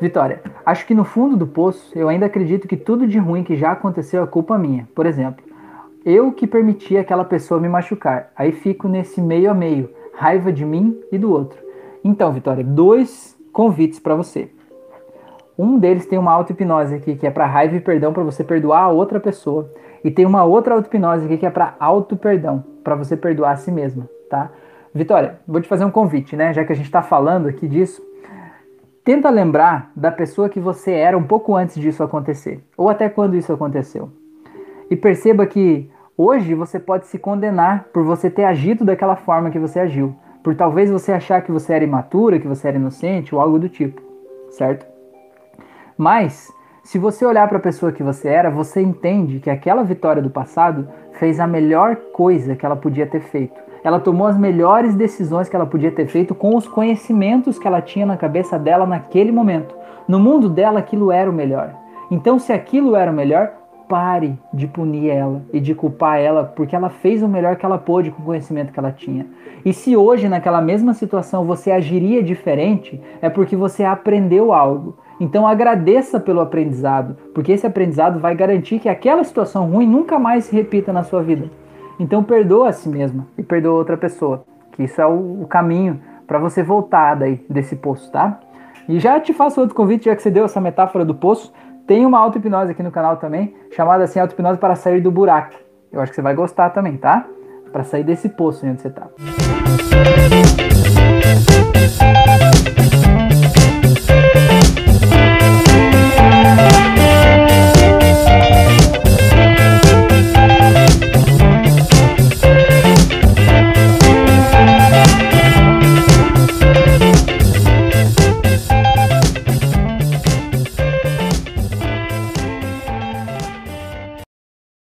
Vitória, acho que no fundo do poço eu ainda acredito que tudo de ruim que já aconteceu é culpa minha. Por exemplo, eu que permiti aquela pessoa me machucar. Aí fico nesse meio a meio, raiva de mim e do outro. Então, Vitória, dois convites para você. Um deles tem uma auto-hipnose aqui, que é para raiva e perdão, para você perdoar a outra pessoa. E tem uma outra auto-hipnose aqui, que é para auto-perdão, para você perdoar a si mesma, tá? Vitória, vou te fazer um convite, né? Já que a gente está falando aqui disso, Tenta lembrar da pessoa que você era um pouco antes disso acontecer, ou até quando isso aconteceu. E perceba que hoje você pode se condenar por você ter agido daquela forma que você agiu, por talvez você achar que você era imatura, que você era inocente ou algo do tipo, certo? Mas se você olhar para a pessoa que você era, você entende que aquela vitória do passado fez a melhor coisa que ela podia ter feito ela tomou as melhores decisões que ela podia ter feito com os conhecimentos que ela tinha na cabeça dela naquele momento. No mundo dela, aquilo era o melhor. Então, se aquilo era o melhor, pare de punir ela e de culpar ela, porque ela fez o melhor que ela pôde com o conhecimento que ela tinha. E se hoje, naquela mesma situação, você agiria diferente, é porque você aprendeu algo. Então agradeça pelo aprendizado, porque esse aprendizado vai garantir que aquela situação ruim nunca mais se repita na sua vida. Então perdoa a si mesma e perdoa outra pessoa. Que isso é o, o caminho para você voltar daí desse poço, tá? E já te faço outro convite, já que você deu essa metáfora do poço, tem uma auto-hipnose aqui no canal também, chamada assim auto-hipnose para sair do buraco. Eu acho que você vai gostar também, tá? Para sair desse poço onde você tá.